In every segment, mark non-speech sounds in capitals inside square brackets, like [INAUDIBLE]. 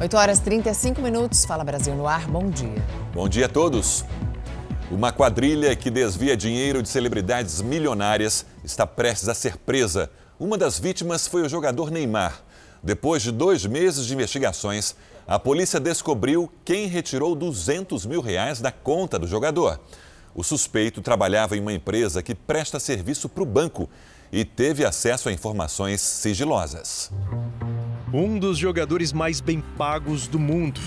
8 horas 35 minutos. Fala Brasil no ar. Bom dia. Bom dia a todos. Uma quadrilha que desvia dinheiro de celebridades milionárias está prestes a ser presa. Uma das vítimas foi o jogador Neymar. Depois de dois meses de investigações, a polícia descobriu quem retirou 200 mil reais da conta do jogador. O suspeito trabalhava em uma empresa que presta serviço para o banco e teve acesso a informações sigilosas. Um dos jogadores mais bem pagos do mundo.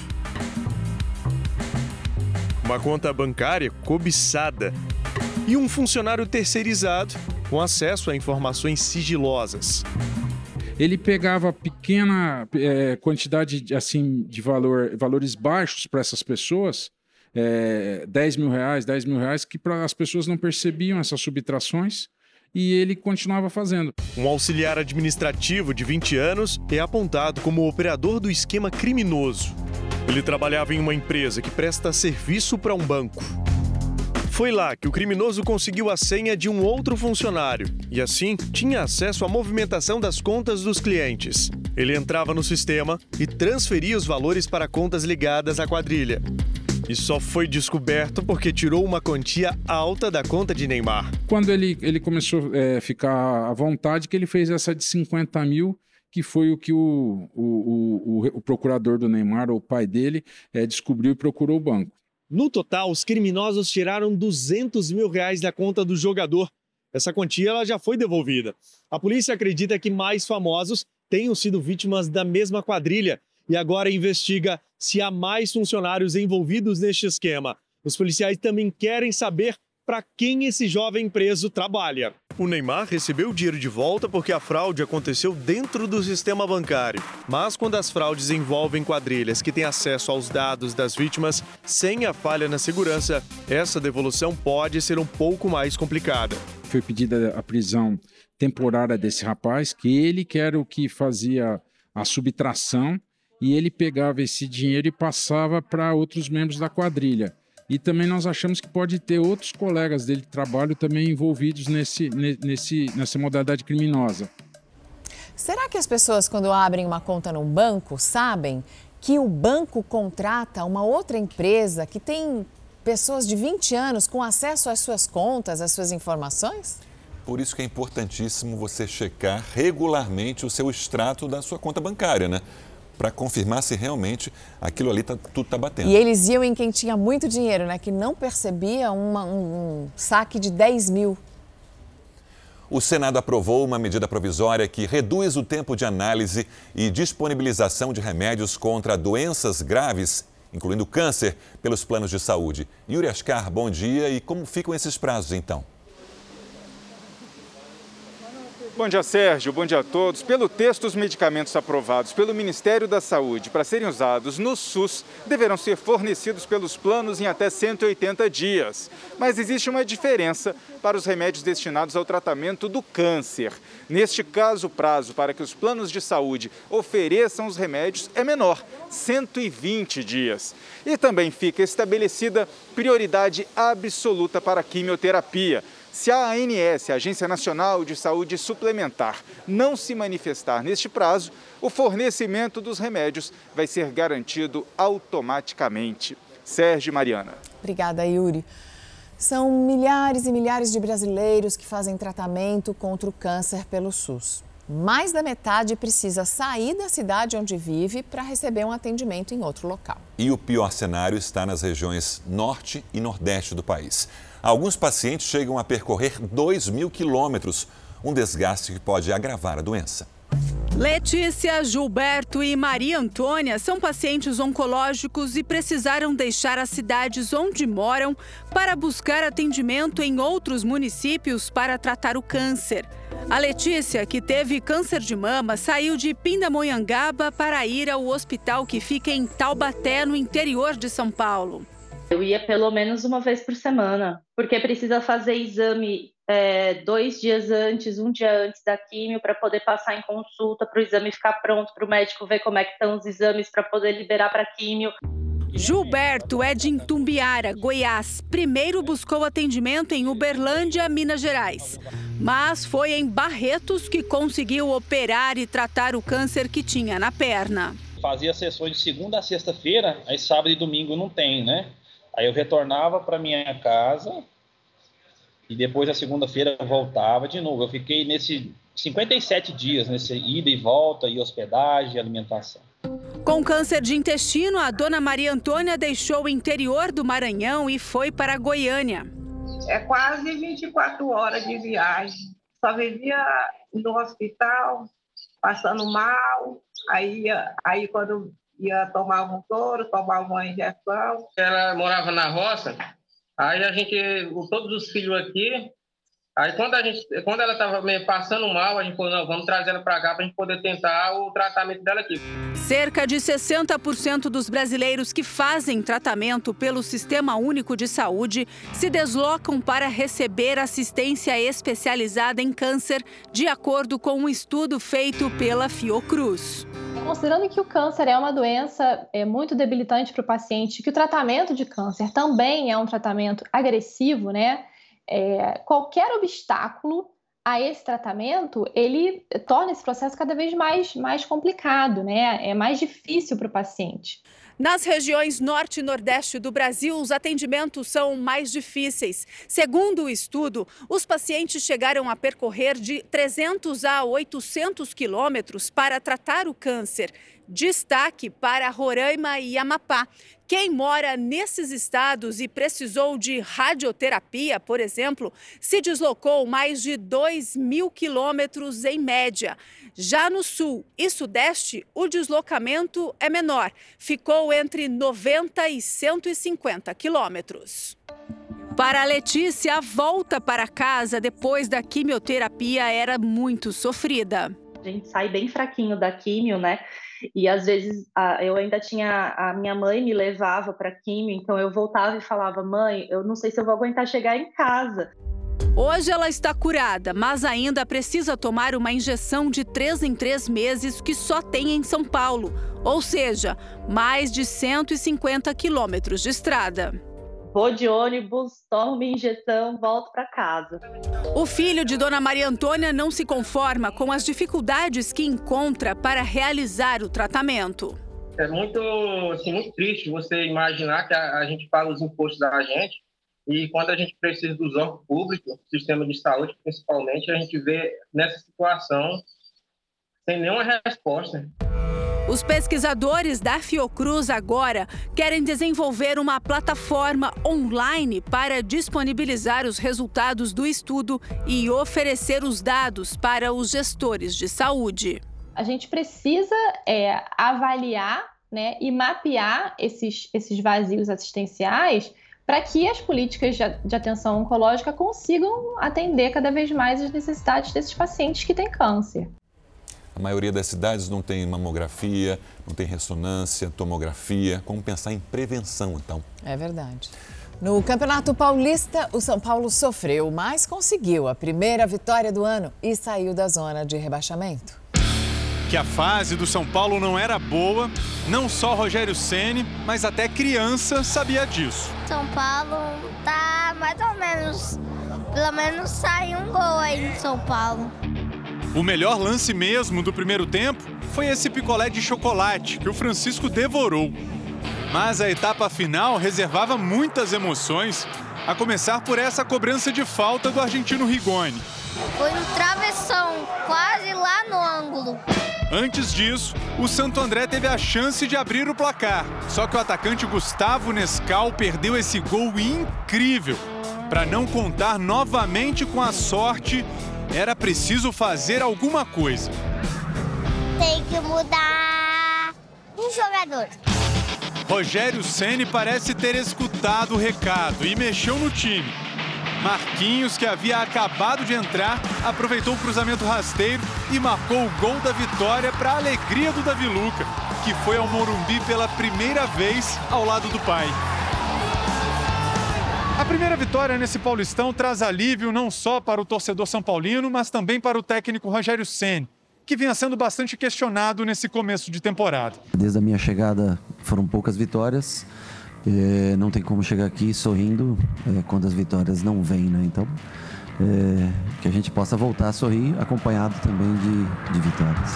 Uma conta bancária cobiçada. E um funcionário terceirizado com acesso a informações sigilosas. Ele pegava pequena é, quantidade assim de valor, valores baixos para essas pessoas é, 10 mil reais, 10 mil reais, que as pessoas não percebiam essas subtrações e ele continuava fazendo. Um auxiliar administrativo de 20 anos é apontado como operador do esquema criminoso. Ele trabalhava em uma empresa que presta serviço para um banco. Foi lá que o criminoso conseguiu a senha de um outro funcionário e, assim, tinha acesso à movimentação das contas dos clientes. Ele entrava no sistema e transferia os valores para contas ligadas à quadrilha. E só foi descoberto porque tirou uma quantia alta da conta de Neymar. Quando ele, ele começou a é, ficar à vontade, que ele fez essa de 50 mil, que foi o que o, o, o, o procurador do Neymar, ou o pai dele, é, descobriu e procurou o banco. No total, os criminosos tiraram 200 mil reais da conta do jogador. Essa quantia ela já foi devolvida. A polícia acredita que mais famosos tenham sido vítimas da mesma quadrilha e agora investiga se há mais funcionários envolvidos neste esquema. Os policiais também querem saber para quem esse jovem preso trabalha. O Neymar recebeu o dinheiro de volta porque a fraude aconteceu dentro do sistema bancário. Mas quando as fraudes envolvem quadrilhas que têm acesso aos dados das vítimas sem a falha na segurança, essa devolução pode ser um pouco mais complicada. Foi pedida a prisão temporária desse rapaz, que ele que era o que fazia a subtração e ele pegava esse dinheiro e passava para outros membros da quadrilha. E também nós achamos que pode ter outros colegas dele de trabalho também envolvidos nesse, nesse, nessa modalidade criminosa. Será que as pessoas, quando abrem uma conta num banco, sabem que o banco contrata uma outra empresa que tem pessoas de 20 anos com acesso às suas contas, às suas informações? Por isso que é importantíssimo você checar regularmente o seu extrato da sua conta bancária, né? Para confirmar se realmente aquilo ali tá, tudo está batendo. E eles iam em quem tinha muito dinheiro, né? Que não percebia uma, um, um saque de 10 mil. O Senado aprovou uma medida provisória que reduz o tempo de análise e disponibilização de remédios contra doenças graves, incluindo câncer, pelos planos de saúde. Yuri Ascar, bom dia. E como ficam esses prazos então? Bom dia, Sérgio. Bom dia a todos. Pelo texto, os medicamentos aprovados pelo Ministério da Saúde para serem usados no SUS deverão ser fornecidos pelos planos em até 180 dias. Mas existe uma diferença para os remédios destinados ao tratamento do câncer. Neste caso, o prazo para que os planos de saúde ofereçam os remédios é menor, 120 dias. E também fica estabelecida prioridade absoluta para a quimioterapia se a ANS, a Agência Nacional de Saúde Suplementar, não se manifestar neste prazo, o fornecimento dos remédios vai ser garantido automaticamente. Sérgio Mariana. Obrigada, Yuri. São milhares e milhares de brasileiros que fazem tratamento contra o câncer pelo SUS. Mais da metade precisa sair da cidade onde vive para receber um atendimento em outro local. E o pior cenário está nas regiões norte e nordeste do país. Alguns pacientes chegam a percorrer 2 mil quilômetros, um desgaste que pode agravar a doença. Letícia, Gilberto e Maria Antônia são pacientes oncológicos e precisaram deixar as cidades onde moram para buscar atendimento em outros municípios para tratar o câncer. A Letícia, que teve câncer de mama, saiu de Pindamonhangaba para ir ao hospital que fica em Taubaté, no interior de São Paulo. Eu ia pelo menos uma vez por semana, porque precisa fazer exame é, dois dias antes, um dia antes da químio, para poder passar em consulta, para o exame ficar pronto, para o médico ver como é que estão os exames, para poder liberar para químio. Gilberto é de Intumbiara, Goiás. Primeiro buscou atendimento em Uberlândia, Minas Gerais. Mas foi em Barretos que conseguiu operar e tratar o câncer que tinha na perna fazia sessões de segunda a sexta-feira, aí sábado e domingo não tem, né? Aí eu retornava para minha casa e depois da segunda-feira voltava de novo. Eu fiquei nesse 57 dias, nesse ida e volta, e hospedagem, alimentação. Com câncer de intestino, a dona Maria Antônia deixou o interior do Maranhão e foi para Goiânia. É quase 24 horas de viagem. Só vivia no hospital, passando mal. Aí, aí quando ia tomar um soro, tomar uma injeção. Ela morava na roça, aí a gente, todos os filhos aqui, aí quando, a gente, quando ela estava passando mal, a gente falou, não, vamos trazer ela para cá para a gente poder tentar o tratamento dela aqui. Cerca de 60% dos brasileiros que fazem tratamento pelo Sistema Único de Saúde se deslocam para receber assistência especializada em câncer, de acordo com um estudo feito pela Fiocruz. Considerando que o câncer é uma doença é, muito debilitante para o paciente, que o tratamento de câncer também é um tratamento agressivo, né? É, qualquer obstáculo a esse tratamento, ele torna esse processo cada vez mais, mais complicado, né? É mais difícil para o paciente. Nas regiões norte e nordeste do Brasil, os atendimentos são mais difíceis. Segundo o estudo, os pacientes chegaram a percorrer de 300 a 800 quilômetros para tratar o câncer. Destaque para Roraima e Amapá. Quem mora nesses estados e precisou de radioterapia, por exemplo, se deslocou mais de 2 mil quilômetros em média. Já no sul e sudeste, o deslocamento é menor, ficou entre 90 e 150 quilômetros. Para a Letícia, a volta para casa depois da quimioterapia era muito sofrida. A gente sai bem fraquinho da quimio, né? E às vezes a, eu ainda tinha a minha mãe me levava para quimio, então eu voltava e falava: "Mãe, eu não sei se eu vou aguentar chegar em casa". Hoje ela está curada, mas ainda precisa tomar uma injeção de três em três meses que só tem em São Paulo, ou seja, mais de 150 quilômetros de estrada. Vou de ônibus, tomo minha injeção, volto para casa. O filho de Dona Maria Antônia não se conforma com as dificuldades que encontra para realizar o tratamento. É muito, assim, muito triste você imaginar que a, a gente paga os impostos da gente e quando a gente precisa dos órgãos públicos, sistema de saúde principalmente, a gente vê nessa situação sem nenhuma resposta. Os pesquisadores da Fiocruz agora querem desenvolver uma plataforma online para disponibilizar os resultados do estudo e oferecer os dados para os gestores de saúde. A gente precisa é, avaliar né, e mapear esses, esses vazios assistenciais para que as políticas de atenção oncológica consigam atender cada vez mais as necessidades desses pacientes que têm câncer. A maioria das cidades não tem mamografia, não tem ressonância, tomografia. Como pensar em prevenção, então? É verdade. No Campeonato Paulista, o São Paulo sofreu, mas conseguiu a primeira vitória do ano e saiu da zona de rebaixamento que a fase do São Paulo não era boa, não só Rogério Ceni, mas até criança sabia disso. São Paulo tá mais ou menos, pelo menos sai um gol aí no São Paulo. O melhor lance mesmo do primeiro tempo foi esse picolé de chocolate que o Francisco devorou. Mas a etapa final reservava muitas emoções, a começar por essa cobrança de falta do argentino Rigoni. Foi um travessão, quase lá no ângulo. Antes disso, o Santo André teve a chance de abrir o placar. Só que o atacante Gustavo Nescal perdeu esse gol incrível. Para não contar novamente com a sorte, era preciso fazer alguma coisa. Tem que mudar um jogador. Rogério Ceni parece ter escutado o recado e mexeu no time. Marquinhos, que havia acabado de entrar, aproveitou o cruzamento rasteiro e marcou o gol da vitória para a alegria do Davi Luca, que foi ao Morumbi pela primeira vez ao lado do pai. A primeira vitória nesse Paulistão traz alívio não só para o torcedor são paulino, mas também para o técnico Rogério Ceni, que vinha sendo bastante questionado nesse começo de temporada. Desde a minha chegada foram poucas vitórias. É, não tem como chegar aqui sorrindo é, quando as vitórias não vêm, né? Então, é, que a gente possa voltar a sorrir, acompanhado também de, de vitórias.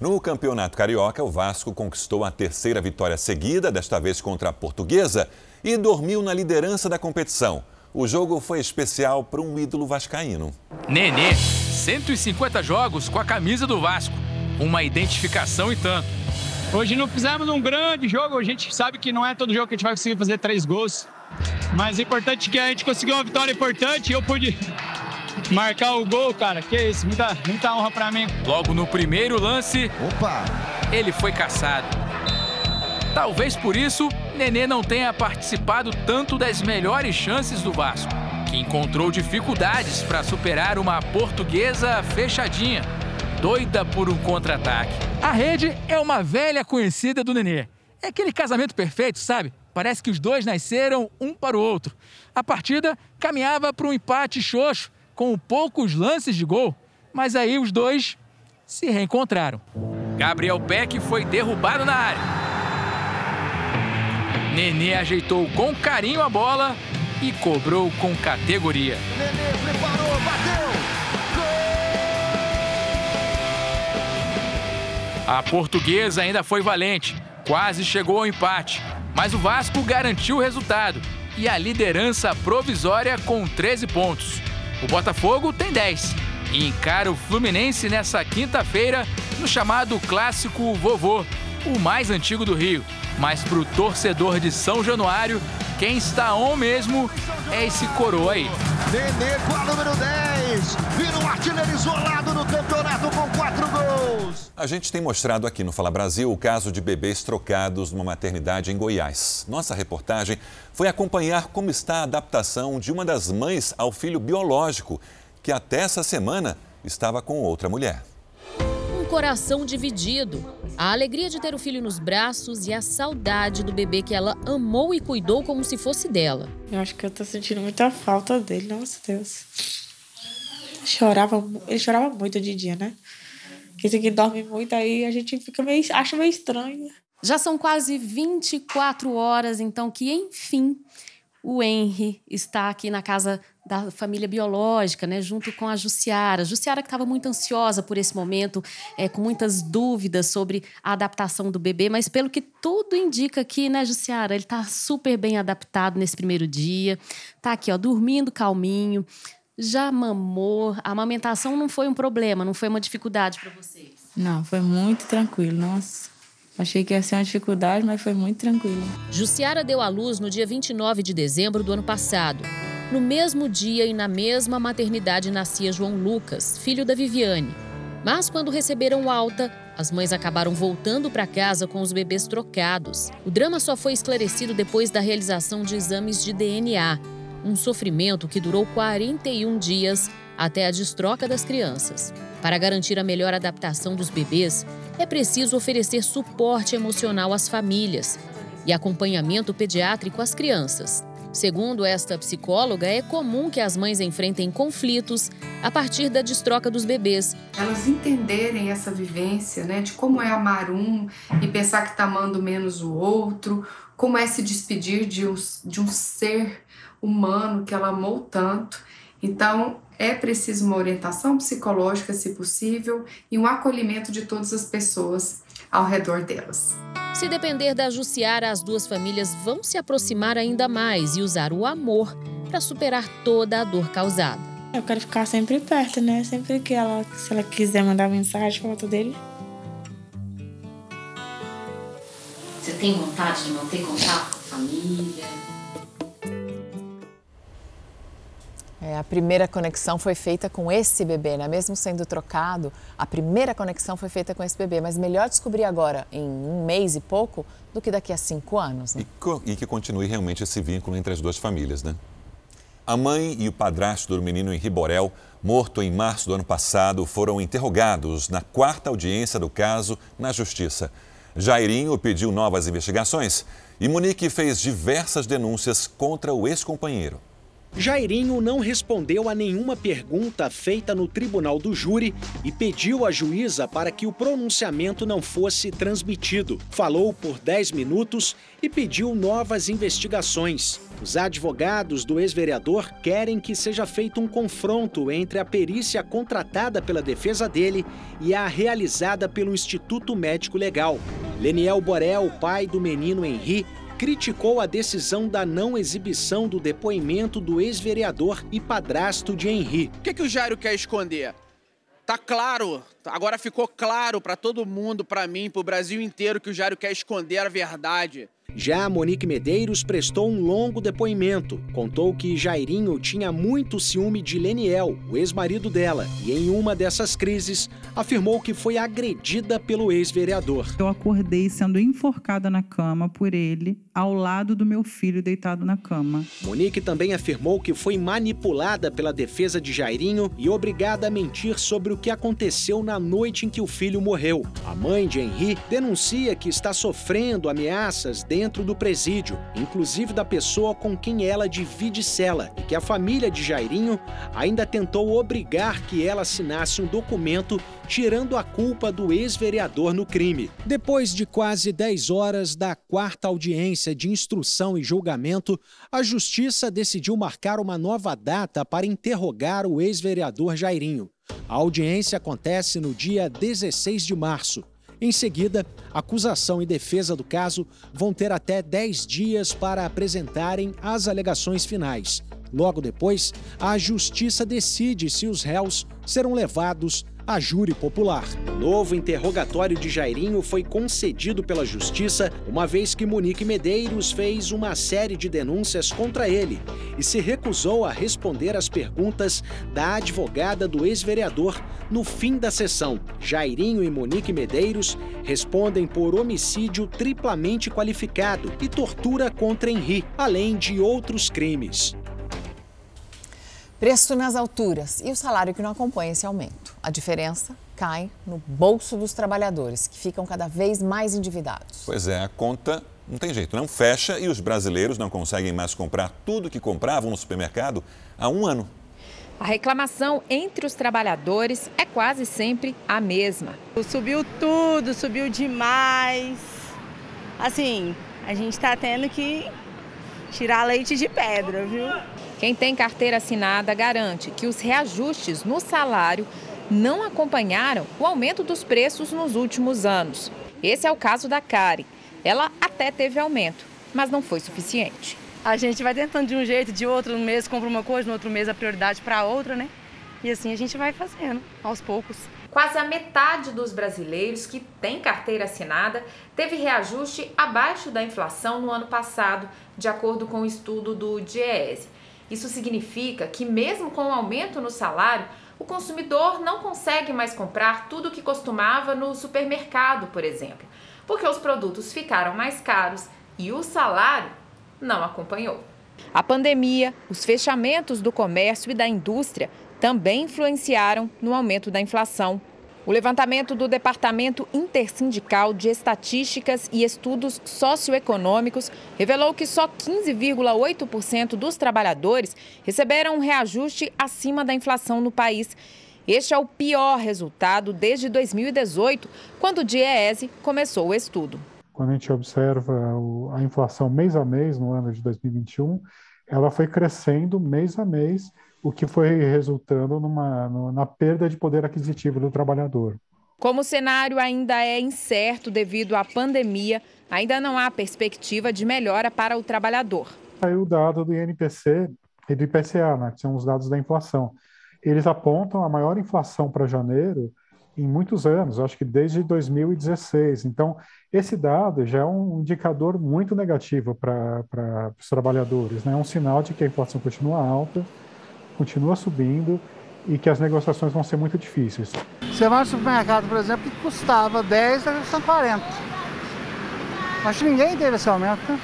No Campeonato Carioca, o Vasco conquistou a terceira vitória seguida, desta vez contra a Portuguesa, e dormiu na liderança da competição. O jogo foi especial para um ídolo vascaíno. Nenê, 150 jogos com a camisa do Vasco. Uma identificação e tanto. Hoje não fizemos um grande jogo, a gente sabe que não é todo jogo que a gente vai conseguir fazer três gols. Mas é importante que a gente conseguiu uma vitória importante e eu pude marcar o gol, cara. Que isso, muita, muita honra para mim. Logo no primeiro lance, opa, ele foi caçado. Talvez por isso, Nenê não tenha participado tanto das melhores chances do Vasco, que encontrou dificuldades para superar uma portuguesa fechadinha, doida por um contra-ataque. A rede é uma velha conhecida do Nenê. É aquele casamento perfeito, sabe? Parece que os dois nasceram um para o outro. A partida caminhava para um empate xoxo, com poucos lances de gol, mas aí os dois se reencontraram. Gabriel Peck foi derrubado na área. Nenê ajeitou com carinho a bola e cobrou com categoria. Nenê preparou, bateu! A portuguesa ainda foi valente, quase chegou ao empate, mas o Vasco garantiu o resultado e a liderança provisória com 13 pontos. O Botafogo tem 10 e encara o Fluminense nessa quinta-feira no chamado Clássico Vovô, o mais antigo do Rio. Mas para o torcedor de São Januário, quem está on mesmo é esse coroa aí. Nenê com a número 10, vira um artilheiro isolado no campeonato com quatro gols. A gente tem mostrado aqui no Fala Brasil o caso de bebês trocados numa maternidade em Goiás. Nossa reportagem foi acompanhar como está a adaptação de uma das mães ao filho biológico, que até essa semana estava com outra mulher coração dividido. A alegria de ter o filho nos braços e a saudade do bebê que ela amou e cuidou como se fosse dela. Eu acho que eu tô sentindo muita falta dele, nossa Deus. Chorava, ele chorava muito de dia, né? Esse aqui dorme muito, aí a gente fica meio, acha meio estranho. Já são quase 24 horas, então, que enfim o Henry está aqui na casa da família biológica, né, junto com a Jussiara. Jussiara que estava muito ansiosa por esse momento, é, com muitas dúvidas sobre a adaptação do bebê, mas pelo que tudo indica aqui, né, Jussiara, ele está super bem adaptado nesse primeiro dia, tá aqui, ó, dormindo calminho, já mamou, a amamentação não foi um problema, não foi uma dificuldade para vocês? Não, foi muito tranquilo, nossa. Achei que ia ser uma dificuldade, mas foi muito tranquilo. Jussiara deu à luz no dia 29 de dezembro do ano passado. No mesmo dia e na mesma maternidade nascia João Lucas, filho da Viviane. Mas quando receberam alta, as mães acabaram voltando para casa com os bebês trocados. O drama só foi esclarecido depois da realização de exames de DNA, um sofrimento que durou 41 dias até a destroca das crianças. Para garantir a melhor adaptação dos bebês, é preciso oferecer suporte emocional às famílias e acompanhamento pediátrico às crianças. Segundo esta psicóloga, é comum que as mães enfrentem conflitos a partir da destroca dos bebês. Elas entenderem essa vivência, né, de como é amar um e pensar que está amando menos o outro, como é se despedir de um, de um ser humano que ela amou tanto. Então, é preciso uma orientação psicológica, se possível, e um acolhimento de todas as pessoas ao redor delas. Se depender da Jussiara, as duas famílias vão se aproximar ainda mais e usar o amor para superar toda a dor causada. Eu quero ficar sempre perto, né? Sempre que ela, se ela quiser mandar mensagem, foto dele. Você tem vontade de manter contato com a família? É, a primeira conexão foi feita com esse bebê, né? Mesmo sendo trocado, a primeira conexão foi feita com esse bebê. Mas melhor descobrir agora, em um mês e pouco, do que daqui a cinco anos. Né? E, que continue realmente esse vínculo entre as duas famílias, né? A mãe e o padrasto do menino Henri Borel, morto em março do ano passado, foram interrogados na quarta audiência do caso na Justiça. Jairinho pediu novas investigações e Monique fez diversas denúncias contra o ex-companheiro. Jairinho não respondeu a nenhuma pergunta feita no tribunal do júri e pediu à juíza para que o pronunciamento não fosse transmitido. Falou por 10 minutos e pediu novas investigações. Os advogados do ex-vereador querem que seja feito um confronto entre a perícia contratada pela defesa dele e a realizada pelo Instituto Médico Legal. Leniel Borel, pai do menino Henri, criticou a decisão da não exibição do depoimento do ex-vereador e padrasto de Henri. O que, que o Jairo quer esconder? Tá claro, agora ficou claro para todo mundo, para mim, para o Brasil inteiro, que o Jairo quer esconder a verdade. Já Monique Medeiros prestou um longo depoimento. Contou que Jairinho tinha muito ciúme de Leniel, o ex-marido dela, e em uma dessas crises afirmou que foi agredida pelo ex-vereador. Eu acordei sendo enforcada na cama por ele, ao lado do meu filho deitado na cama. Monique também afirmou que foi manipulada pela defesa de Jairinho e obrigada a mentir sobre o que aconteceu na noite em que o filho morreu. A mãe de Henri denuncia que está sofrendo ameaças dentro do presídio, inclusive da pessoa com quem ela divide cela, e que a família de Jairinho ainda tentou obrigar que ela assinasse um documento tirando a culpa do ex-vereador no crime. Depois de quase 10 horas da quarta audiência de instrução e julgamento, a justiça decidiu marcar uma nova data para interrogar o ex-vereador Jairinho. A audiência acontece no dia 16 de março. Em seguida, acusação e defesa do caso vão ter até 10 dias para apresentarem as alegações finais. Logo depois, a justiça decide se os réus serão levados a júri popular. O novo interrogatório de Jairinho foi concedido pela Justiça, uma vez que Monique Medeiros fez uma série de denúncias contra ele e se recusou a responder às perguntas da advogada do ex-vereador no fim da sessão. Jairinho e Monique Medeiros respondem por homicídio triplamente qualificado e tortura contra Henri, além de outros crimes. Preço nas alturas e o salário que não acompanha esse aumento. A diferença cai no bolso dos trabalhadores, que ficam cada vez mais endividados. Pois é, a conta não tem jeito, não fecha e os brasileiros não conseguem mais comprar tudo que compravam no supermercado há um ano. A reclamação entre os trabalhadores é quase sempre a mesma. Subiu tudo, subiu demais. Assim, a gente está tendo que tirar leite de pedra, viu? Quem tem carteira assinada garante que os reajustes no salário não acompanharam o aumento dos preços nos últimos anos. Esse é o caso da Kari. Ela até teve aumento, mas não foi suficiente. A gente vai tentando de um jeito, de outro, no mês compra uma coisa, no outro mês a prioridade para outra, né? E assim a gente vai fazendo, aos poucos. Quase a metade dos brasileiros que tem carteira assinada teve reajuste abaixo da inflação no ano passado, de acordo com o estudo do DIEESE. Isso significa que, mesmo com o aumento no salário, o consumidor não consegue mais comprar tudo o que costumava no supermercado, por exemplo, porque os produtos ficaram mais caros e o salário não acompanhou. A pandemia, os fechamentos do comércio e da indústria também influenciaram no aumento da inflação. O levantamento do Departamento Intersindical de Estatísticas e Estudos Socioeconômicos revelou que só 15,8% dos trabalhadores receberam um reajuste acima da inflação no país. Este é o pior resultado desde 2018, quando o DIEESE começou o estudo. Quando a gente observa a inflação mês a mês no ano de 2021, ela foi crescendo mês a mês o que foi resultando numa, na perda de poder aquisitivo do trabalhador. Como o cenário ainda é incerto devido à pandemia, ainda não há perspectiva de melhora para o trabalhador. Saiu o dado do INPC e do IPCA, né, que são os dados da inflação. Eles apontam a maior inflação para janeiro em muitos anos, acho que desde 2016. Então, esse dado já é um indicador muito negativo para os trabalhadores, né? é um sinal de que a inflação continua alta continua subindo e que as negociações vão ser muito difíceis. Você vai no supermercado, por exemplo, que custava 10, agora estão 40. Acho que ninguém teve esse aumento, né?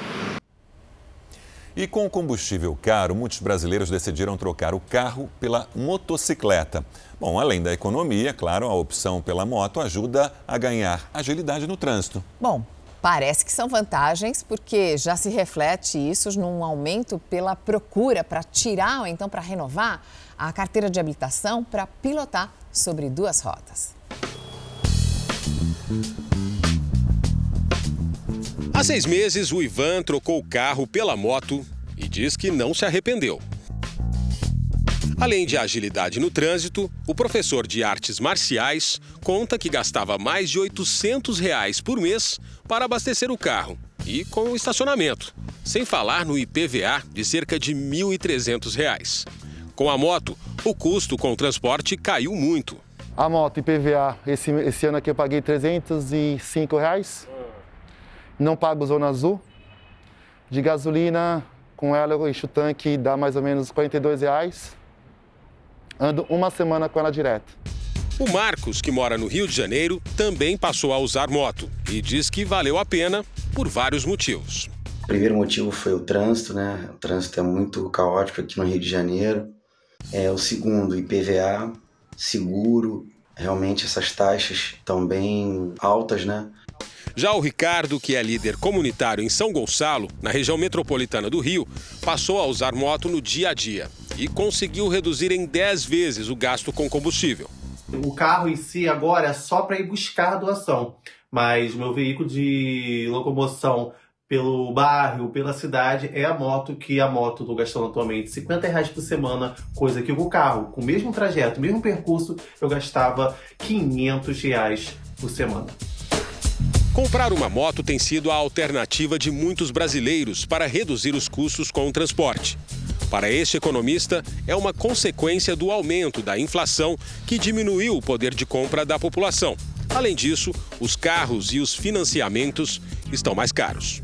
E com o combustível caro, muitos brasileiros decidiram trocar o carro pela motocicleta. Bom, além da economia, claro, a opção pela moto ajuda a ganhar agilidade no trânsito. Bom, Parece que são vantagens, porque já se reflete isso num aumento pela procura para tirar ou então para renovar a carteira de habilitação para pilotar sobre duas rotas. Há seis meses, o Ivan trocou o carro pela moto e diz que não se arrependeu. Além de agilidade no trânsito, o professor de artes marciais conta que gastava mais de 800 reais por mês para abastecer o carro e com o estacionamento, sem falar no IPVA de cerca de 1.300 reais. Com a moto, o custo com o transporte caiu muito. A moto IPVA, esse, esse ano aqui eu paguei 305 reais. Não pago Zona Azul. De gasolina, com ela eu encho o tanque, dá mais ou menos 42 reais. Ando uma semana com ela direto. O Marcos, que mora no Rio de Janeiro, também passou a usar moto e diz que valeu a pena por vários motivos. O primeiro motivo foi o trânsito, né? O trânsito é muito caótico aqui no Rio de Janeiro. É, o segundo, IPVA, seguro. Realmente essas taxas estão bem altas, né? Já o Ricardo, que é líder comunitário em São Gonçalo, na região metropolitana do Rio, passou a usar moto no dia a dia e conseguiu reduzir em 10 vezes o gasto com combustível. O carro em si agora é só para ir buscar doação, mas meu veículo de locomoção pelo bairro, pela cidade, é a moto que a moto estou gastando atualmente 50 reais por semana, coisa que o carro, com o mesmo trajeto, mesmo percurso, eu gastava 500 reais por semana. Comprar uma moto tem sido a alternativa de muitos brasileiros para reduzir os custos com o transporte. Para este economista, é uma consequência do aumento da inflação que diminuiu o poder de compra da população. Além disso, os carros e os financiamentos estão mais caros.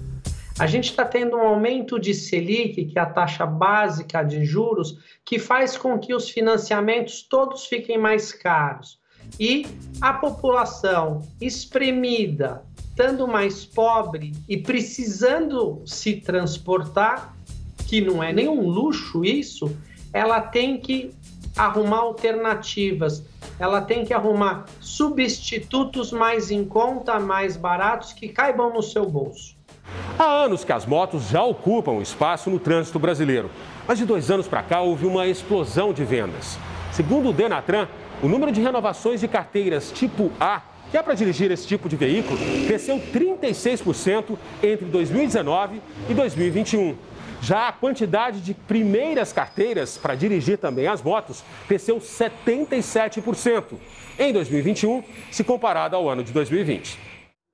A gente está tendo um aumento de Selic, que é a taxa básica de juros, que faz com que os financiamentos todos fiquem mais caros. E a população espremida, estando mais pobre e precisando se transportar, que não é nenhum luxo isso, ela tem que arrumar alternativas, ela tem que arrumar substitutos mais em conta, mais baratos, que caibam no seu bolso. Há anos que as motos já ocupam espaço no trânsito brasileiro, mas de dois anos para cá houve uma explosão de vendas. Segundo o Denatran, o número de renovações de carteiras tipo A que é para dirigir esse tipo de veículo, cresceu 36% entre 2019 e 2021. Já a quantidade de primeiras carteiras para dirigir também as motos cresceu 77% em 2021, se comparado ao ano de 2020.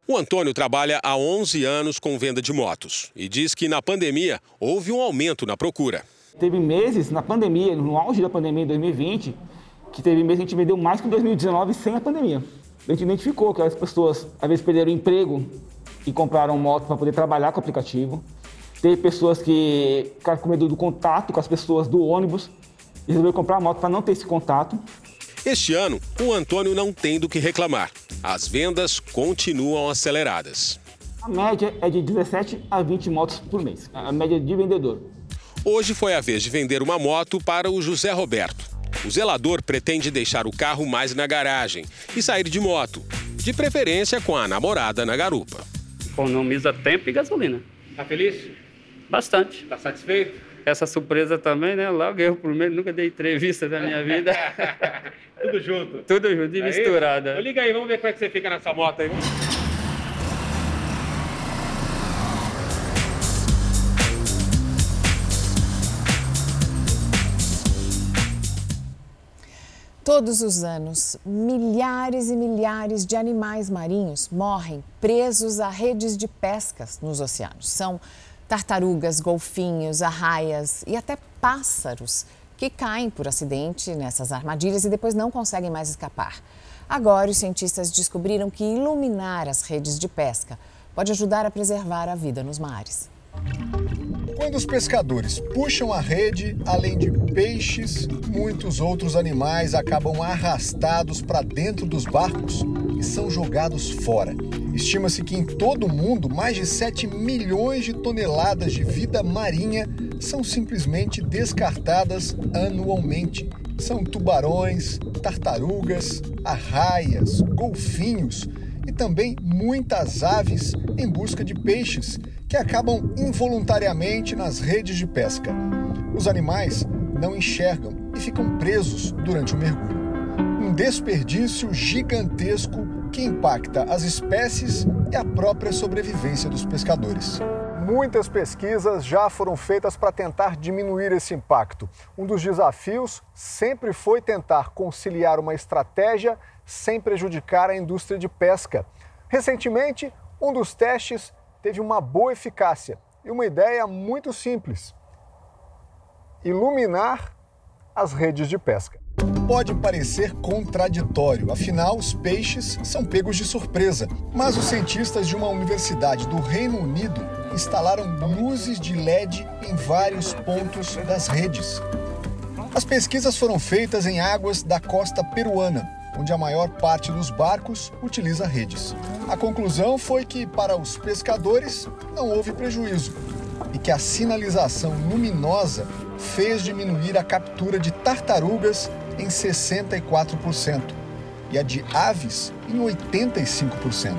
O Antônio trabalha há 11 anos com venda de motos e diz que na pandemia houve um aumento na procura. Teve meses na pandemia, no auge da pandemia em 2020, que teve meses que a gente vendeu mais que em 2019 sem a pandemia a gente identificou que as pessoas, às vezes, perderam o emprego e compraram moto para poder trabalhar com o aplicativo. Teve pessoas que ficaram com medo do contato com as pessoas do ônibus e resolveram comprar a moto para não ter esse contato. Este ano, o Antônio não tem do que reclamar. As vendas continuam aceleradas. A média é de 17 a 20 motos por mês, a média de vendedor. Hoje foi a vez de vender uma moto para o José Roberto. O zelador pretende deixar o carro mais na garagem e sair de moto, de preferência com a namorada na garupa. Economiza tempo e gasolina. Tá feliz? Bastante. Tá satisfeito? Essa surpresa também, né? Logo eu, primeiro, nunca dei entrevista na minha vida. [LAUGHS] Tudo junto? Tudo junto e é misturada. Liga aí, vamos ver como é que você fica nessa moto aí. Todos os anos, milhares e milhares de animais marinhos morrem presos a redes de pescas nos oceanos. São tartarugas, golfinhos, arraias e até pássaros que caem por acidente nessas armadilhas e depois não conseguem mais escapar. Agora, os cientistas descobriram que iluminar as redes de pesca pode ajudar a preservar a vida nos mares. Quando os pescadores puxam a rede, além de peixes, muitos outros animais acabam arrastados para dentro dos barcos e são jogados fora. Estima-se que em todo o mundo mais de 7 milhões de toneladas de vida marinha são simplesmente descartadas anualmente. São tubarões, tartarugas, arraias, golfinhos e também muitas aves em busca de peixes que acabam involuntariamente nas redes de pesca. Os animais não enxergam e ficam presos durante o mergulho. Um desperdício gigantesco que impacta as espécies e a própria sobrevivência dos pescadores. Muitas pesquisas já foram feitas para tentar diminuir esse impacto. Um dos desafios sempre foi tentar conciliar uma estratégia sem prejudicar a indústria de pesca. Recentemente, um dos testes teve uma boa eficácia e uma ideia muito simples: iluminar as redes de pesca. Pode parecer contraditório, afinal, os peixes são pegos de surpresa. Mas os cientistas de uma universidade do Reino Unido instalaram luzes de LED em vários pontos das redes. As pesquisas foram feitas em águas da costa peruana, onde a maior parte dos barcos utiliza redes. A conclusão foi que, para os pescadores, não houve prejuízo e que a sinalização luminosa fez diminuir a captura de tartarugas em 64% e a de aves em 85%.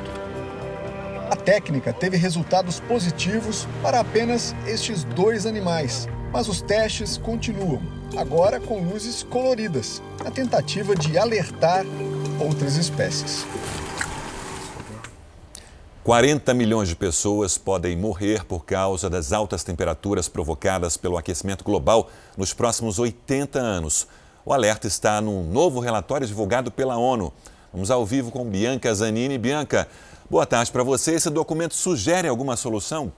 A técnica teve resultados positivos para apenas estes dois animais, mas os testes continuam, agora com luzes coloridas, na tentativa de alertar outras espécies. 40 milhões de pessoas podem morrer por causa das altas temperaturas provocadas pelo aquecimento global nos próximos 80 anos. O alerta está num novo relatório divulgado pela ONU. Vamos ao vivo com Bianca Zanini. Bianca, boa tarde para você. Esse documento sugere alguma solução?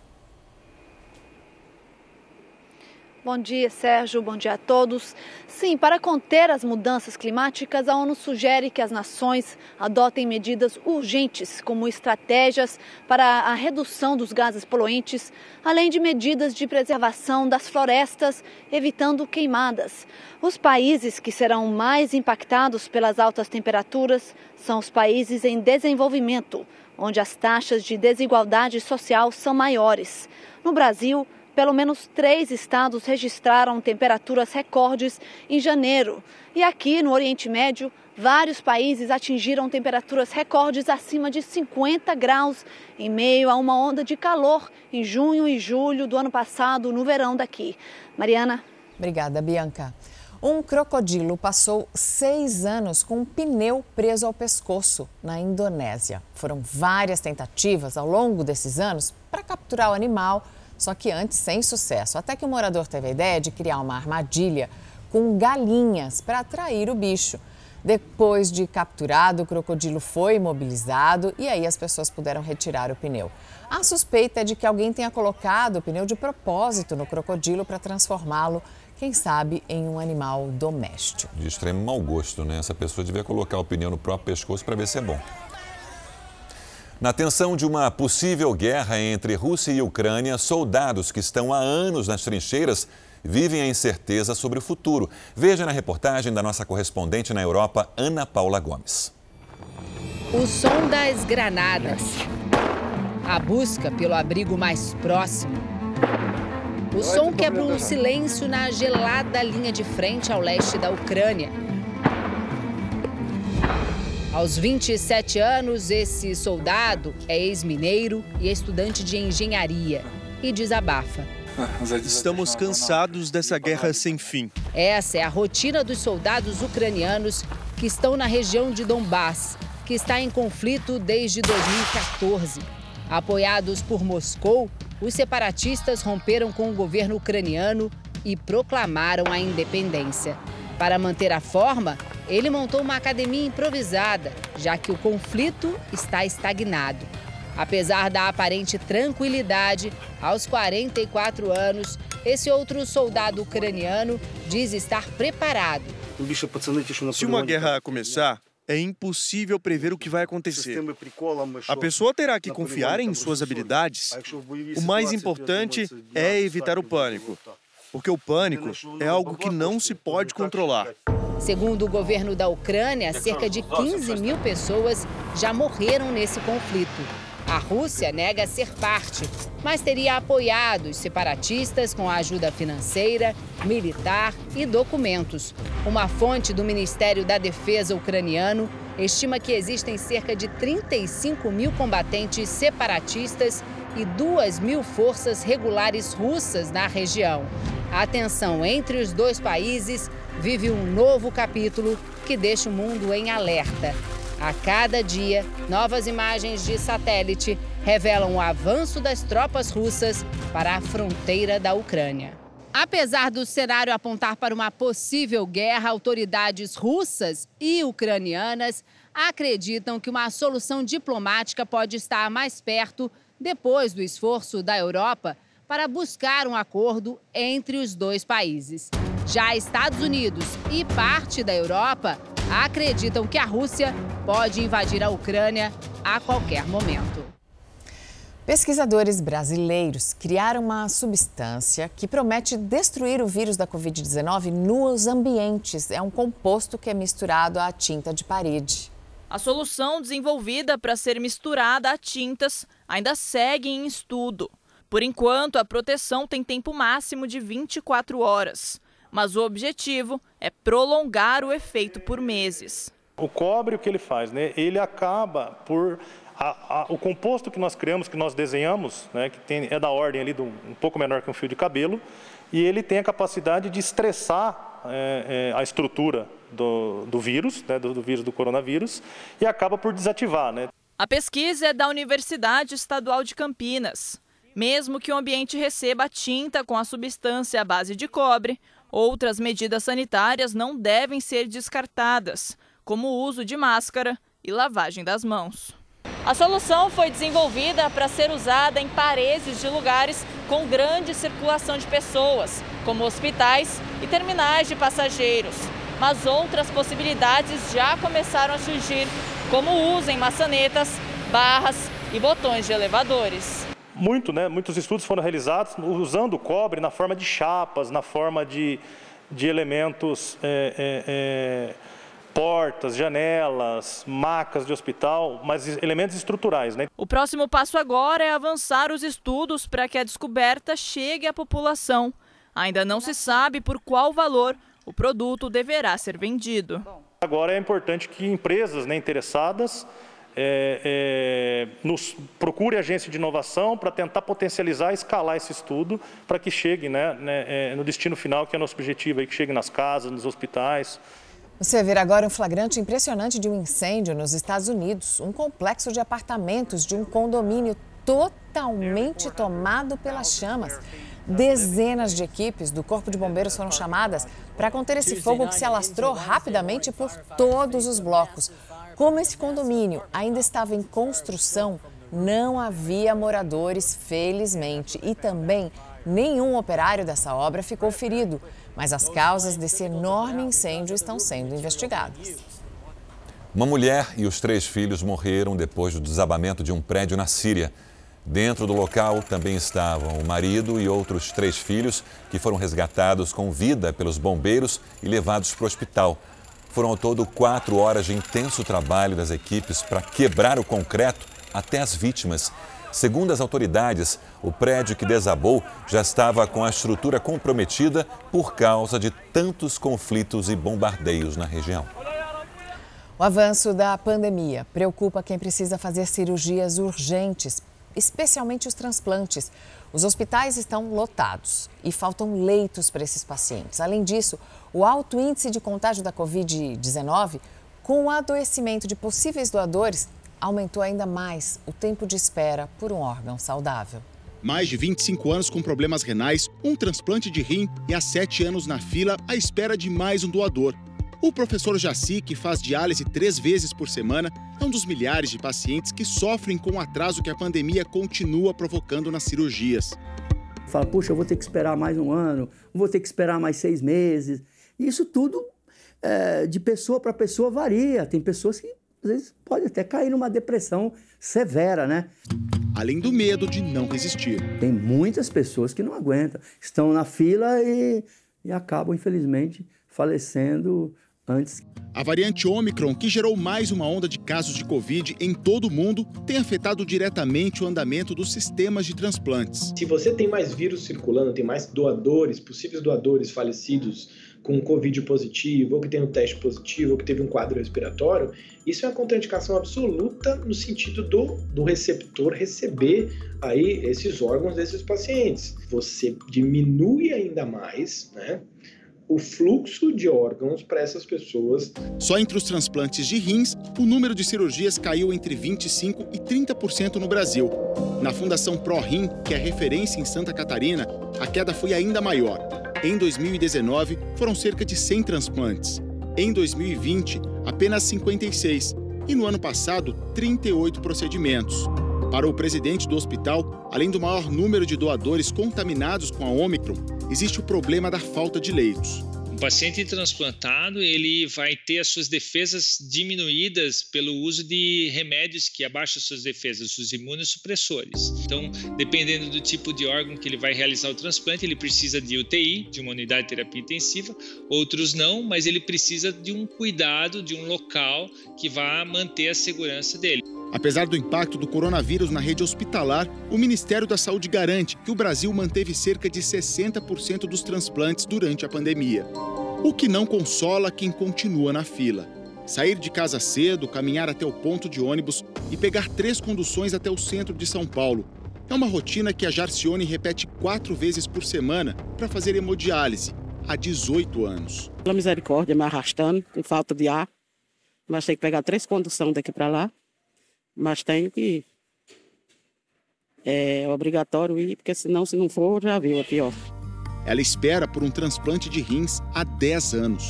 Bom dia, Sérgio. Bom dia a todos. Sim, para conter as mudanças climáticas, a ONU sugere que as nações adotem medidas urgentes, como estratégias para a redução dos gases poluentes, além de medidas de preservação das florestas, evitando queimadas. Os países que serão mais impactados pelas altas temperaturas são os países em desenvolvimento, onde as taxas de desigualdade social são maiores. No Brasil, pelo menos três estados registraram temperaturas recordes em janeiro. E aqui no Oriente Médio, vários países atingiram temperaturas recordes acima de 50 graus em meio a uma onda de calor em junho e julho do ano passado, no verão daqui. Mariana. Obrigada, Bianca. Um crocodilo passou seis anos com um pneu preso ao pescoço na Indonésia. Foram várias tentativas ao longo desses anos para capturar o animal só que antes sem sucesso, até que o morador teve a ideia de criar uma armadilha com galinhas para atrair o bicho. Depois de capturado, o crocodilo foi imobilizado e aí as pessoas puderam retirar o pneu. A suspeita é de que alguém tenha colocado o pneu de propósito no crocodilo para transformá-lo, quem sabe, em um animal doméstico. De extremo mau gosto, né? Essa pessoa devia colocar o pneu no próprio pescoço para ver se é bom. Na tensão de uma possível guerra entre Rússia e Ucrânia, soldados que estão há anos nas trincheiras vivem a incerteza sobre o futuro. Veja na reportagem da nossa correspondente na Europa, Ana Paula Gomes. O som das granadas. A busca pelo abrigo mais próximo. O som quebra o silêncio na gelada linha de frente ao leste da Ucrânia. Aos 27 anos, esse soldado é ex-mineiro e estudante de engenharia e desabafa. Estamos cansados dessa guerra sem fim. Essa é a rotina dos soldados ucranianos que estão na região de Donbass, que está em conflito desde 2014. Apoiados por Moscou, os separatistas romperam com o governo ucraniano e proclamaram a independência. Para manter a forma, ele montou uma academia improvisada, já que o conflito está estagnado. Apesar da aparente tranquilidade, aos 44 anos, esse outro soldado ucraniano diz estar preparado. Se uma guerra começar, é impossível prever o que vai acontecer. A pessoa terá que confiar em suas habilidades. O mais importante é evitar o pânico porque o pânico é algo que não se pode controlar. Segundo o governo da Ucrânia, cerca de 15 mil pessoas já morreram nesse conflito. A Rússia nega ser parte, mas teria apoiado os separatistas com ajuda financeira, militar e documentos. Uma fonte do Ministério da Defesa ucraniano estima que existem cerca de 35 mil combatentes separatistas e 2 mil forças regulares russas na região. A tensão entre os dois países vive um novo capítulo que deixa o mundo em alerta. A cada dia, novas imagens de satélite revelam o avanço das tropas russas para a fronteira da Ucrânia. Apesar do cenário apontar para uma possível guerra, autoridades russas e ucranianas acreditam que uma solução diplomática pode estar mais perto depois do esforço da Europa para buscar um acordo entre os dois países. Já Estados Unidos e parte da Europa acreditam que a Rússia pode invadir a Ucrânia a qualquer momento. Pesquisadores brasileiros criaram uma substância que promete destruir o vírus da Covid-19 nos ambientes. É um composto que é misturado à tinta de parede. A solução desenvolvida para ser misturada a tintas ainda segue em estudo. Por enquanto, a proteção tem tempo máximo de 24 horas, mas o objetivo é prolongar o efeito por meses. O cobre, o que ele faz? Né? Ele acaba por a, a, o composto que nós criamos, que nós desenhamos, né, que tem, é da ordem ali do, um pouco menor que um fio de cabelo, e ele tem a capacidade de estressar é, é, a estrutura do, do vírus, né, do, do, vírus do coronavírus, e acaba por desativar. Né. A pesquisa é da Universidade Estadual de Campinas. Mesmo que o ambiente receba tinta com a substância à base de cobre, outras medidas sanitárias não devem ser descartadas, como o uso de máscara e lavagem das mãos. A solução foi desenvolvida para ser usada em paredes de lugares com grande circulação de pessoas, como hospitais e terminais de passageiros. Mas outras possibilidades já começaram a surgir, como o uso em maçanetas, barras e botões de elevadores. Muito, né? Muitos estudos foram realizados usando o cobre na forma de chapas, na forma de, de elementos é, é, é portas, janelas, macas de hospital, mas elementos estruturais. Né? O próximo passo agora é avançar os estudos para que a descoberta chegue à população. Ainda não se sabe por qual valor o produto deverá ser vendido. Agora é importante que empresas né, interessadas é, é, nos procure agência de inovação para tentar potencializar escalar esse estudo para que chegue né, né, é, no destino final, que é nosso objetivo, aí, que chegue nas casas, nos hospitais. Você vai ver agora um flagrante impressionante de um incêndio nos Estados Unidos. Um complexo de apartamentos de um condomínio totalmente tomado pelas chamas. Dezenas de equipes do Corpo de Bombeiros foram chamadas para conter esse fogo que se alastrou rapidamente por todos os blocos. Como esse condomínio ainda estava em construção, não havia moradores, felizmente, e também nenhum operário dessa obra ficou ferido mas as causas desse enorme incêndio estão sendo investigadas. Uma mulher e os três filhos morreram depois do desabamento de um prédio na Síria. Dentro do local também estavam o marido e outros três filhos, que foram resgatados com vida pelos bombeiros e levados para o hospital. Foram ao todo quatro horas de intenso trabalho das equipes para quebrar o concreto até as vítimas Segundo as autoridades, o prédio que desabou já estava com a estrutura comprometida por causa de tantos conflitos e bombardeios na região. O avanço da pandemia preocupa quem precisa fazer cirurgias urgentes, especialmente os transplantes. Os hospitais estão lotados e faltam leitos para esses pacientes. Além disso, o alto índice de contágio da Covid-19, com o adoecimento de possíveis doadores, aumentou ainda mais o tempo de espera por um órgão saudável. Mais de 25 anos com problemas renais, um transplante de rim e há sete anos na fila à espera de mais um doador. O professor Jaci, que faz diálise três vezes por semana, é um dos milhares de pacientes que sofrem com o atraso que a pandemia continua provocando nas cirurgias. Fala, puxa, eu vou ter que esperar mais um ano, vou ter que esperar mais seis meses. Isso tudo é, de pessoa para pessoa varia. Tem pessoas que às vezes pode até cair numa depressão severa, né? Além do medo de não resistir. Tem muitas pessoas que não aguentam, estão na fila e, e acabam, infelizmente, falecendo antes. A variante Omicron, que gerou mais uma onda de casos de Covid em todo o mundo, tem afetado diretamente o andamento dos sistemas de transplantes. Se você tem mais vírus circulando, tem mais doadores, possíveis doadores falecidos com Covid positivo, ou que tem um teste positivo, ou que teve um quadro respiratório, isso é uma contraindicação absoluta no sentido do, do receptor receber aí esses órgãos desses pacientes. Você diminui ainda mais, né? O fluxo de órgãos para essas pessoas. Só entre os transplantes de rins, o número de cirurgias caiu entre 25% e 30% no Brasil. Na Fundação ProRim, que é referência em Santa Catarina, a queda foi ainda maior. Em 2019, foram cerca de 100 transplantes. Em 2020, apenas 56. E no ano passado, 38 procedimentos. Para o presidente do hospital, além do maior número de doadores contaminados com a Omicron, existe o problema da falta de leitos. O paciente transplantado ele vai ter as suas defesas diminuídas pelo uso de remédios que abaixam suas defesas, os imunossupressores. Então, dependendo do tipo de órgão que ele vai realizar o transplante, ele precisa de UTI, de uma unidade de terapia intensiva, outros não, mas ele precisa de um cuidado, de um local que vá manter a segurança dele. Apesar do impacto do coronavírus na rede hospitalar, o Ministério da Saúde garante que o Brasil manteve cerca de 60% dos transplantes durante a pandemia. O que não consola quem continua na fila. Sair de casa cedo, caminhar até o ponto de ônibus e pegar três conduções até o centro de São Paulo. É uma rotina que a Jarcione repete quatro vezes por semana para fazer hemodiálise, há 18 anos. Pela misericórdia, me arrastando, com falta de ar. Mas tem que pegar três conduções daqui para lá mas tenho que ir. É obrigatório ir, porque senão, se não for, já viu, é pior. Ela espera por um transplante de rins há 10 anos.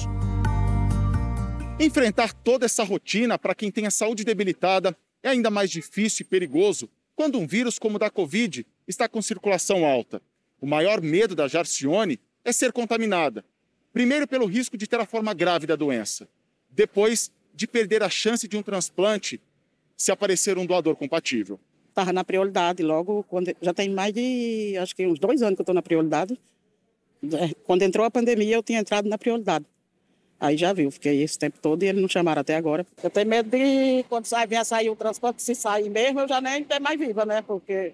Enfrentar toda essa rotina para quem tem a saúde debilitada é ainda mais difícil e perigoso quando um vírus como o da Covid está com circulação alta. O maior medo da Jarcione é ser contaminada. Primeiro, pelo risco de ter a forma grave da doença. Depois, de perder a chance de um transplante se aparecer um doador compatível? Estava na prioridade logo, quando, já tem mais de, acho que uns dois anos que eu estou na prioridade. É, quando entrou a pandemia, eu tinha entrado na prioridade. Aí já viu, fiquei esse tempo todo e eles não chamaram até agora. Eu tenho medo de, quando sai, vier sair o transporte, se sair mesmo, eu já nem tenho mais viva, né? Porque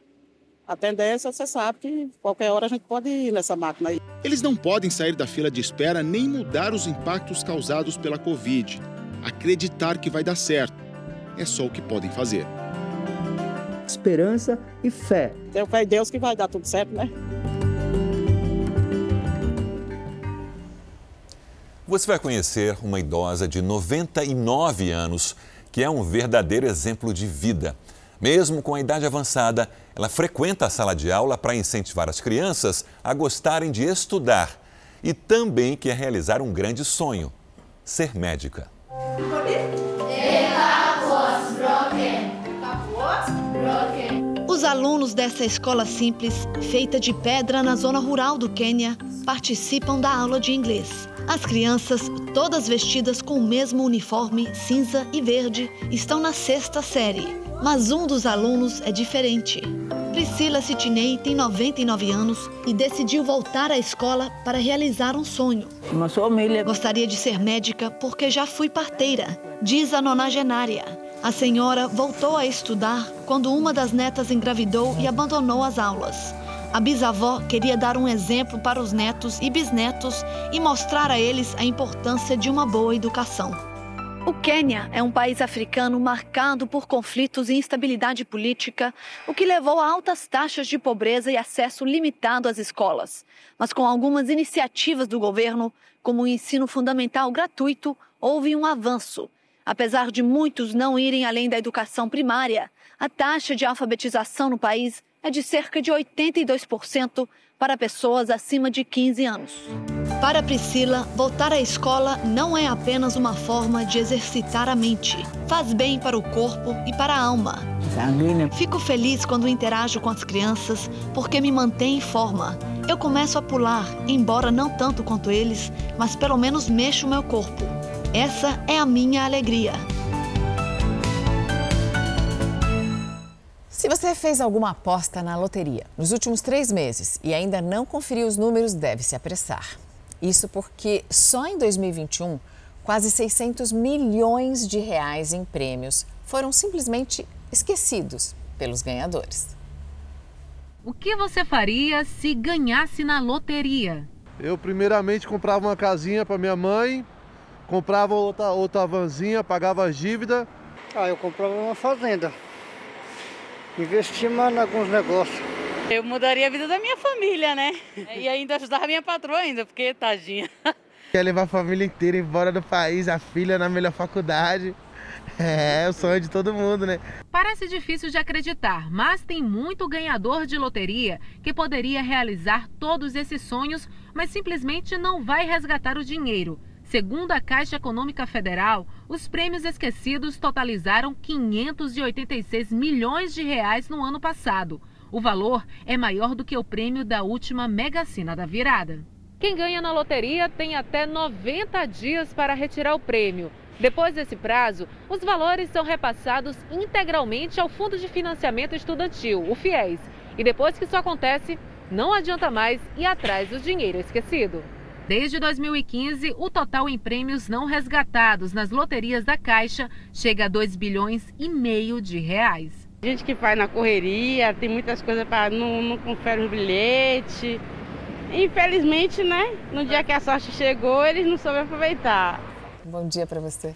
a tendência, você sabe que qualquer hora a gente pode ir nessa máquina aí. Eles não podem sair da fila de espera nem mudar os impactos causados pela Covid. Acreditar que vai dar certo é só o que podem fazer. Esperança e fé. Tenho fé em Deus que vai dar tudo certo, né? Você vai conhecer uma idosa de 99 anos que é um verdadeiro exemplo de vida. Mesmo com a idade avançada, ela frequenta a sala de aula para incentivar as crianças a gostarem de estudar e também quer realizar um grande sonho: ser médica. Os alunos dessa escola simples, feita de pedra na zona rural do Quênia, participam da aula de inglês. As crianças, todas vestidas com o mesmo uniforme cinza e verde, estão na sexta série. Mas um dos alunos é diferente. Priscila Sidney tem 99 anos e decidiu voltar à escola para realizar um sonho. Gostaria de ser médica porque já fui parteira, diz a nonagenária. A senhora voltou a estudar quando uma das netas engravidou e abandonou as aulas. A bisavó queria dar um exemplo para os netos e bisnetos e mostrar a eles a importância de uma boa educação. O Quênia é um país africano marcado por conflitos e instabilidade política, o que levou a altas taxas de pobreza e acesso limitado às escolas. Mas com algumas iniciativas do governo, como o ensino fundamental gratuito, houve um avanço. Apesar de muitos não irem além da educação primária, a taxa de alfabetização no país é de cerca de 82% para pessoas acima de 15 anos. Para Priscila, voltar à escola não é apenas uma forma de exercitar a mente. Faz bem para o corpo e para a alma. Fico feliz quando interajo com as crianças porque me mantém em forma. Eu começo a pular, embora não tanto quanto eles, mas pelo menos mexo o meu corpo. Essa é a minha alegria. Se você fez alguma aposta na loteria nos últimos três meses e ainda não conferiu os números, deve se apressar. Isso porque só em 2021 Quase 600 milhões de reais em prêmios foram simplesmente esquecidos pelos ganhadores. O que você faria se ganhasse na loteria? Eu primeiramente comprava uma casinha para minha mãe, comprava outra, outra vanzinha, pagava as dívidas. Ah, eu comprava uma fazenda. Investia mais em alguns negócios. Eu mudaria a vida da minha família, né? [LAUGHS] E ainda ajudava a minha patroa ainda, porque tadinha. [LAUGHS] Quer levar a família inteira embora do país, a filha na melhor faculdade. É, o sonho de todo mundo, né? Parece difícil de acreditar, mas tem muito ganhador de loteria que poderia realizar todos esses sonhos, mas simplesmente não vai resgatar o dinheiro. Segundo a Caixa Econômica Federal, os prêmios esquecidos totalizaram 586 milhões de reais no ano passado. O valor é maior do que o prêmio da última Mega Sena da virada. Quem ganha na loteria tem até 90 dias para retirar o prêmio. Depois desse prazo, os valores são repassados integralmente ao Fundo de Financiamento Estudantil, o FIES. E depois que isso acontece, não adianta mais ir atrás do dinheiro esquecido. Desde 2015, o total em prêmios não resgatados nas loterias da Caixa chega a 2 bilhões e meio de reais. Gente que faz na correria, tem muitas coisas para não, não confere os bilhetes. Infelizmente, né? No dia que a sorte chegou, eles não souberam aproveitar. Bom dia para você.